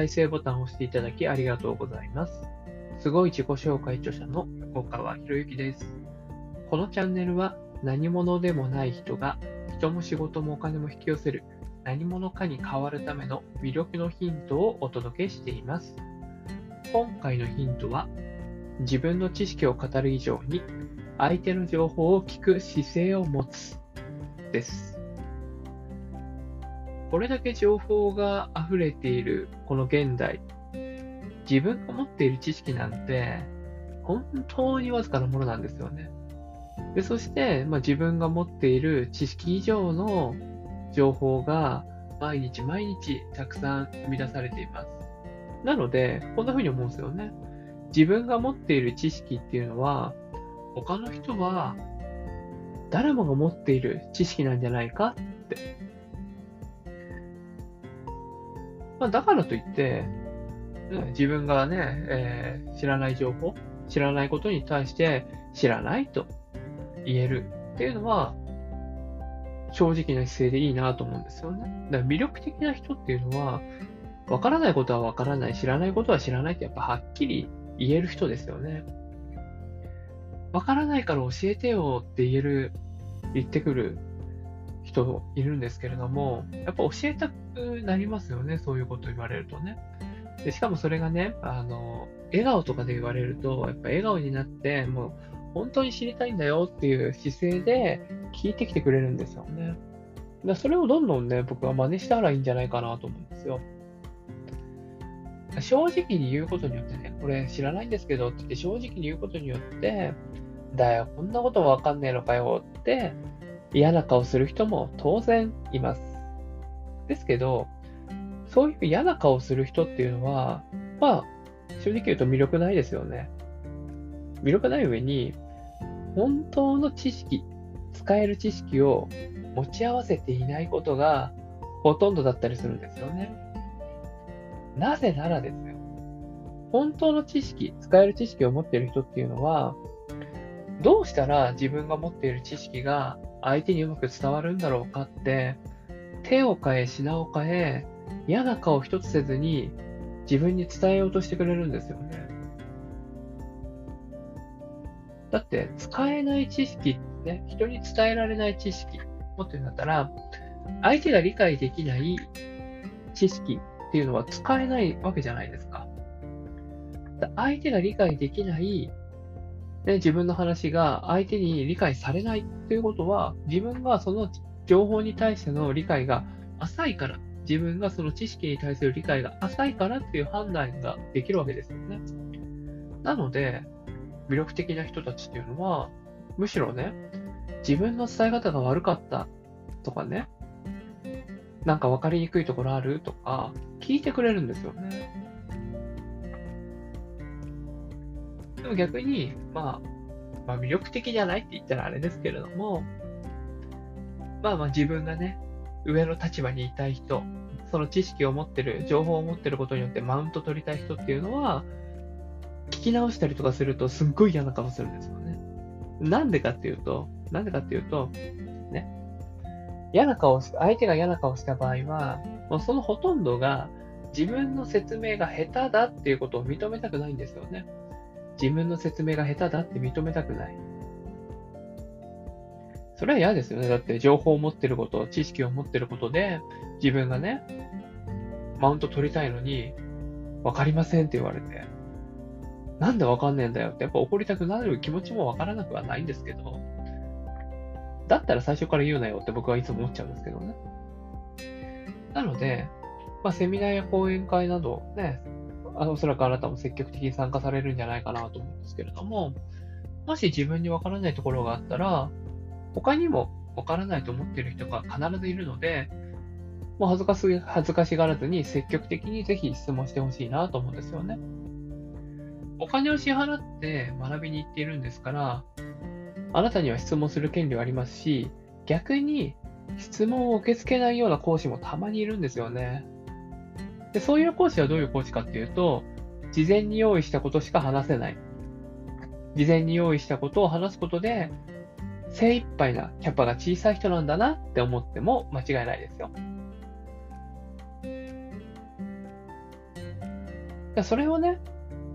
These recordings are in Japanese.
再生ボタンを押していただきありがとうございます。すごい自己紹介著者の横川博之です。このチャンネルは何者でもない人が人も仕事もお金も引き寄せる何者かに変わるための魅力のヒントをお届けしています。今回のヒントは自分の知識を語る以上に相手の情報を聞く姿勢を持つです。これだけ情報が溢れているこの現代、自分が持っている知識なんて本当にわずかなものなんですよね。でそして、まあ、自分が持っている知識以上の情報が毎日毎日たくさん生み出されています。なので、こんな風に思うんですよね。自分が持っている知識っていうのは、他の人は誰もが持っている知識なんじゃないかって。まあ、だからといって、自分がね、えー、知らない情報、知らないことに対して知らないと言えるっていうのは、正直な姿勢でいいなと思うんですよね。だから魅力的な人っていうのは、わからないことはわからない、知らないことは知らないってやっぱはっきり言える人ですよね。わからないから教えてよって言える、言ってくる人いるんですけれども、やっぱ教えたくなりますよね、そういうこと言われるとね。でしかもそれがね、あの、笑顔とかで言われると、やっぱ笑顔になって、もう本当に知りたいんだよっていう姿勢で聞いてきてくれるんですよね。だそれをどんどんね、僕は真似したらいいんじゃないかなと思うんですよ。正直に言うことによってね、これ知らないんですけどって言って正直に言うことによって、だよ、こんなことわかんねえのかよって嫌な顔する人も当然います。ですけど、そういう嫌な顔する人っていうのは、まあ、正直言うと魅力ないですよね。魅力ない上に、本当の知識、使える知識を持ち合わせていないことがほとんどだったりするんですよね。なぜならですよ。本当の知識、使える知識を持っている人っていうのは、どうしたら自分が持っている知識が相手にうまく伝わるんだろうかって、手を変え品を変え、嫌な顔一つせずに自分に伝えようとしてくれるんですよね。だって、使えない知識ね、人に伝えられない知識、持ってるんだったら、相手が理解できない知識っていうのは使えないわけじゃないですか。相手が理解できない、ね、自分の話が相手に理解されないっていうことは、自分がその情報に対しての理解が浅いから、自分がその知識に対する理解が浅いからっていう判断ができるわけですよね。なので、魅力的な人たちっていうのは、むしろね、自分の伝え方が悪かったとかね、なんか分かりにくいところあるとか、聞いてくれるんですよね。でも逆に、まあ、まあ魅力的じゃないって言ったらあれですけれども、まあまあ自分がね、上の立場にいたい人、その知識を持ってる、情報を持ってることによってマウント取りたい人っていうのは、聞き直したりとかするとすっごい嫌な顔するんですよね。なんでかっていうと、なんでかっていうと、ね、嫌な顔し、相手が嫌な顔をした場合は、もうそのほとんどが自分の説明が下手だっていうことを認めたくないんですよね。自分の説明が下手だって認めたくない。それは嫌ですよね。だって情報を持ってること、知識を持ってることで、自分がね、マウント取りたいのに、わかりませんって言われて、なんでわかんねえんだよってやっぱ怒りたくなる気持ちもわからなくはないんですけど、だったら最初から言うなよって僕はいつも思っちゃうんですけどね。なので、まあ、セミナーや講演会などね、あのおそらくあなたも積極的に参加されるんじゃないかなと思うんですけれども、もし自分にわからないところがあったら、他にもわからないと思っている人が必ずいるので、もう恥ずかし恥ずかしがらずに積極的にぜひ質問してほしいなと思うんですよね。お金を支払って学びに行っているんですから、あなたには質問する権利はありますし、逆に質問を受け付けないような講師もたまにいるんですよね。でそういう講師はどういう講師かっていうと、事前に用意したことしか話せない。事前に用意したことを話すことで、精一杯なキャパが小さい人なんだなって思っても間違いないですよ。それをね、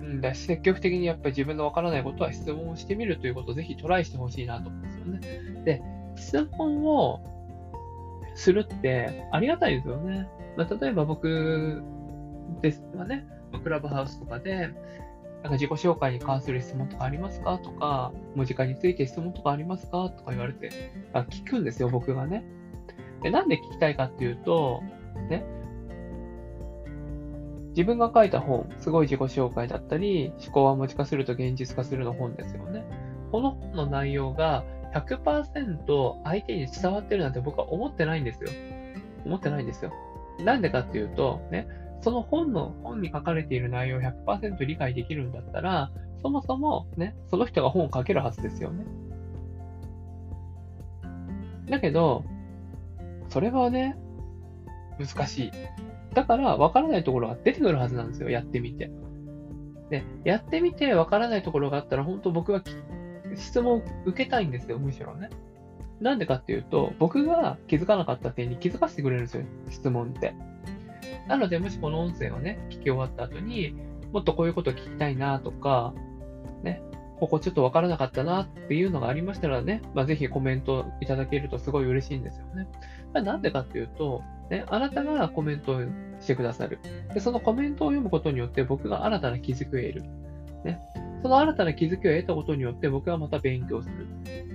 うん、だ積極的にやっぱり自分のわからないことは質問をしてみるということをぜひトライしてほしいなと思うんですよね。で、質問をするってありがたいですよね。まあ、例えば僕ですがね、クラブハウスとかで、なんか自己紹介に関する質問とかありますか？とか、文字化について質問とかありますか？とか言われて、聞くんですよ、僕がね。で、なんで聞きたいかっていうと、ね、自分が書いた本、すごい自己紹介だったり、思考は文字化すると現実化するの本ですよね。この本の内容が100%相手に伝わってるなんて僕は思ってないんですよ。思ってないんですよ。なんでかっていうと、ね、その本の、本に書かれている内容を100%理解できるんだったら、そもそもね、その人が本を書けるはずですよね。だけど、それはね、難しい。だから、わからないところが出てくるはずなんですよ、やってみて。で、やってみてわからないところがあったら、本当僕は質問を受けたいんですよ、むしろね。なんでかっていうと、僕が気づかなかった点に気づかせてくれるんですよ、質問って。なので、もしこの音声をね、聞き終わった後に、もっとこういうこと聞きたいなとか、ね、ここちょっとわからなかったなっていうのがありましたらね、まあ、ぜひコメントいただけるとすごい嬉しいんですよね。ま、なんでかっていうと、ね、あなたがコメントしてくださる。で、そのコメントを読むことによって僕が新たな気づきを得る。その新たな気づきを得たことによって僕はまた勉強する。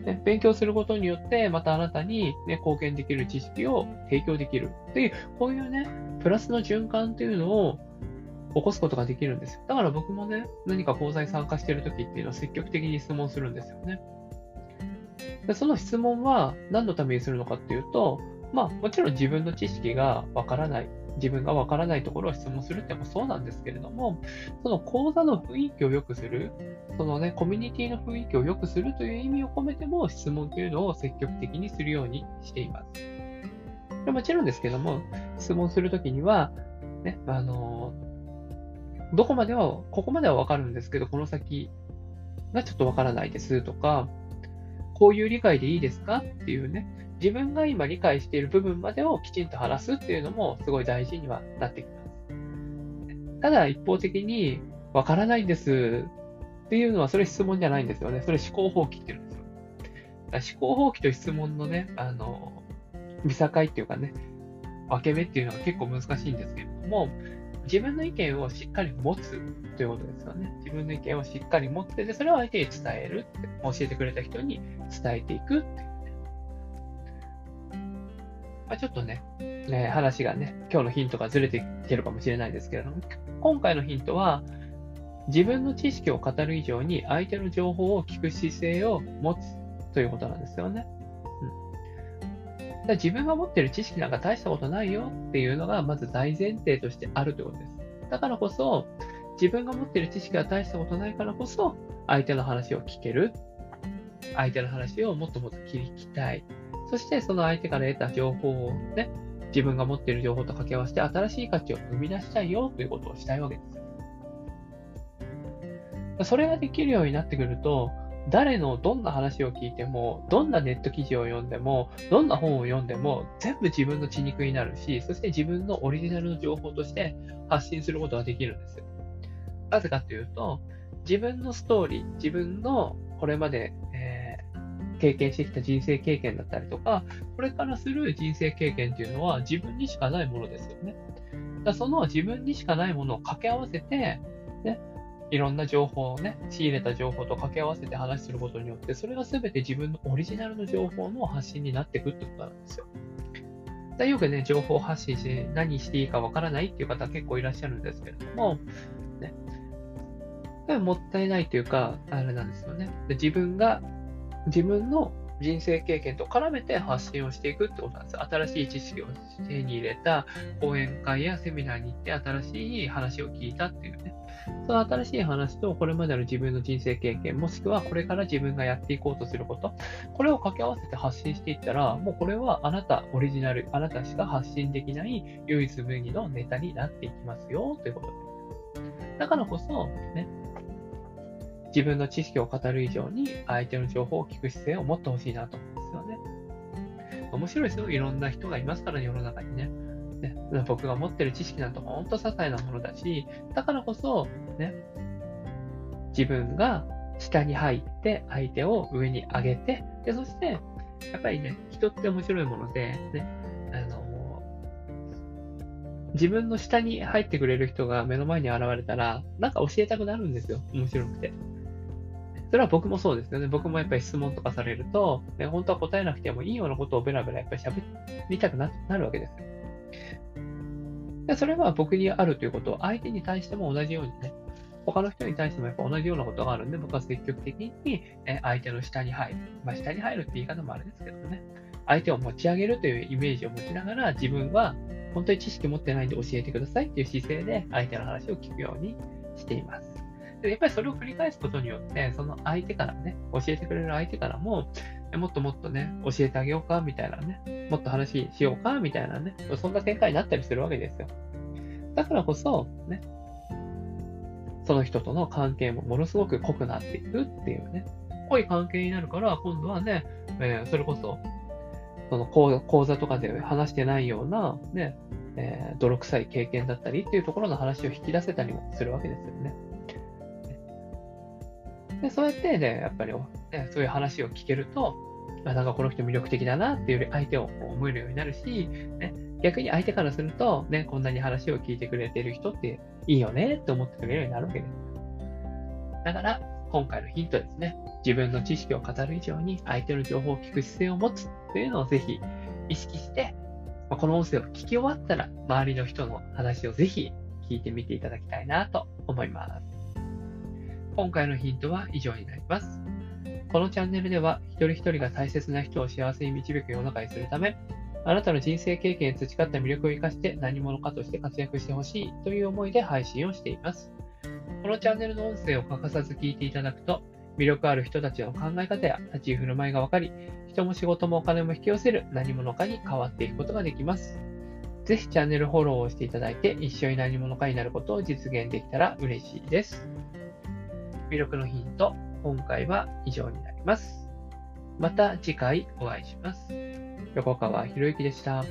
ね、勉強することによってまたあなたに、ね、貢献できる知識を提供できるっていう、こういうね、プラスの循環っていうのを起こすことができるんですよ。だから僕もね、何か講座に参加してるときっていうのは積極的に質問するんですよね。でその質問は何のためにするのかっていうと、まあもちろん自分の知識がわからない、自分がわからないところを質問するってもそうなんですけれども、その講座の雰囲気を良くする、そのね、コミュニティの雰囲気を良くするという意味を込めても質問というのを積極的にするようにしています。でもちろんですけども、質問するときには、ね、あの、どこまでは、ここまではわかるんですけど、この先がちょっとわからないですとか、こういう理解でいいですかっていうね、自分が今理解している部分までをきちんと話すっていうのもすごい大事にはなってきます。ただ一方的にわからないんですっていうのはそれ質問じゃないんですよね。それ思考放棄って言うんですよ。思考放棄と質問のね、あの、見境っていうかね、分け目っていうのは結構難しいんですけれども、自分の意見をしっかり持つということですよね。自分の意見をしっかり持って、で、それを相手に伝えるって、教えてくれた人に伝えていくっていう。まあ、ちょっとね、ね、話がね、今日のヒントがずれてきてるかもしれないですけれども、今回のヒントは、自分の知識を語る以上に相手の情報を聞く姿勢を持つということなんですよね。うんだ自分が持ってる知識なんか大したことないよっていうのがまず大前提としてあるということです。だからこそ、自分が持ってる知識が大したことないからこそ、相手の話を聞ける。相手の話をもっともっと聞きたい。そしてその相手から得た情報をね、自分が持っている情報と掛け合わせて新しい価値を生み出したいよということをしたいわけです。それができるようになってくると、誰のどんな話を聞いても、どんなネット記事を読んでも、どんな本を読んでも、全部自分の血肉になるし、そして自分のオリジナルの情報として発信することができるんです。なぜかというと、自分のストーリー、自分のこれまで、経験してきた人生経験だったりとか、これからする人生経験っていうのは自分にしかないものですよね。だその自分にしかないものを掛け合わせて、ね、いろんな情報をね、仕入れた情報と掛け合わせて話することによって、それが全て自分のオリジナルの情報の発信になっていくってことなんですよ。でよくね、情報発信して何していいかわからないっていう方結構いらっしゃるんですけれども、ね、もったいないというか、あれなんですよね。自分が、自分の人生経験と絡めて発信をしていくってことなんです。新しい知識を手に入れた講演会やセミナーに行って新しい話を聞いたっていうね。その新しい話とこれまでの自分の人生経験、もしくはこれから自分がやっていこうとすること、これを掛け合わせて発信していったら、もうこれはあなたオリジナル、あなたしか発信できない唯一無二のネタになっていきますよということです。だからこそ、ね、自分の知識を語る以上に相手の情報を聞く姿勢を持ってほしいなと思うんですよね。面白いですよ。いろんな人がいますからね、世の中にね。ね、僕が持ってる知識なんて本当些細なものだし、だからこそ、ね、自分が下に入って相手を上に上げて、で、そして、やっぱりね、人って面白いもので、ね、あの自分の下に入ってくれる人が目の前に現れたら、なんか教えたくなるんですよ。面白くて。それは僕もそうですよね。僕もやっぱり質問とかされると、ね、本当は答えなくてもいいようなことをベラベラやっぱり喋りたくなるわけです。でそれは僕にあるということを相手に対しても同じようにね、他の人に対してもやっぱ同じようなことがあるんで、僕は積極的に、相手の下に入る。まあ、下に入るって言い方もあれですけどね。相手を持ち上げるというイメージを持ちながら、自分は本当に知識持ってないんで教えてくださいっていう姿勢で相手の話を聞くようにしています。でやっぱりそれを繰り返すことによって、その相手からね、教えてくれる相手からも、もっともっとね、教えてあげようかみたいなね、もっと話しようかみたいなね、そんな展開になったりするわけですよ。だからこそ、ね、その人との関係もものすごく濃くなっていくっていうね、濃い関係になるから、今度はね、えー、それこそ、その講座とかで話してないような、ね、えー、泥臭い経験だったりっていうところの話を引き出せたりもするわけですよね。でそうやってね、やっぱり、ね、そういう話を聞けると、あなんかこの人魅力的だなっていう相手を思えるようになるし、ね、逆に相手からすると、ね、こんなに話を聞いてくれてる人っていいよねって思ってくれるようになるわけです。だから、今回のヒントですね。自分の知識を語る以上に相手の情報を聞く姿勢を持つというのをぜひ意識して、この音声を聞き終わったら、周りの人の話をぜひ聞いてみていただきたいなと思います。今回のヒントは以上になります。このチャンネルでは、一人一人が大切な人を幸せに導く世の中にするため、あなたの人生経験に培った魅力を生かして何者かとして活躍してほしいという思いで配信をしています。このチャンネルの音声を欠かさず聞いていただくと、魅力ある人たちの考え方や立ち居振る舞いが分かり、人も仕事もお金も引き寄せる何者かに変わっていくことができます。ぜひチャンネルフォローをしていただいて、一緒に何者かになることを実現できたら嬉しいです。魅力のヒント、今回は以上になります。また次回お会いします。横川博之でした。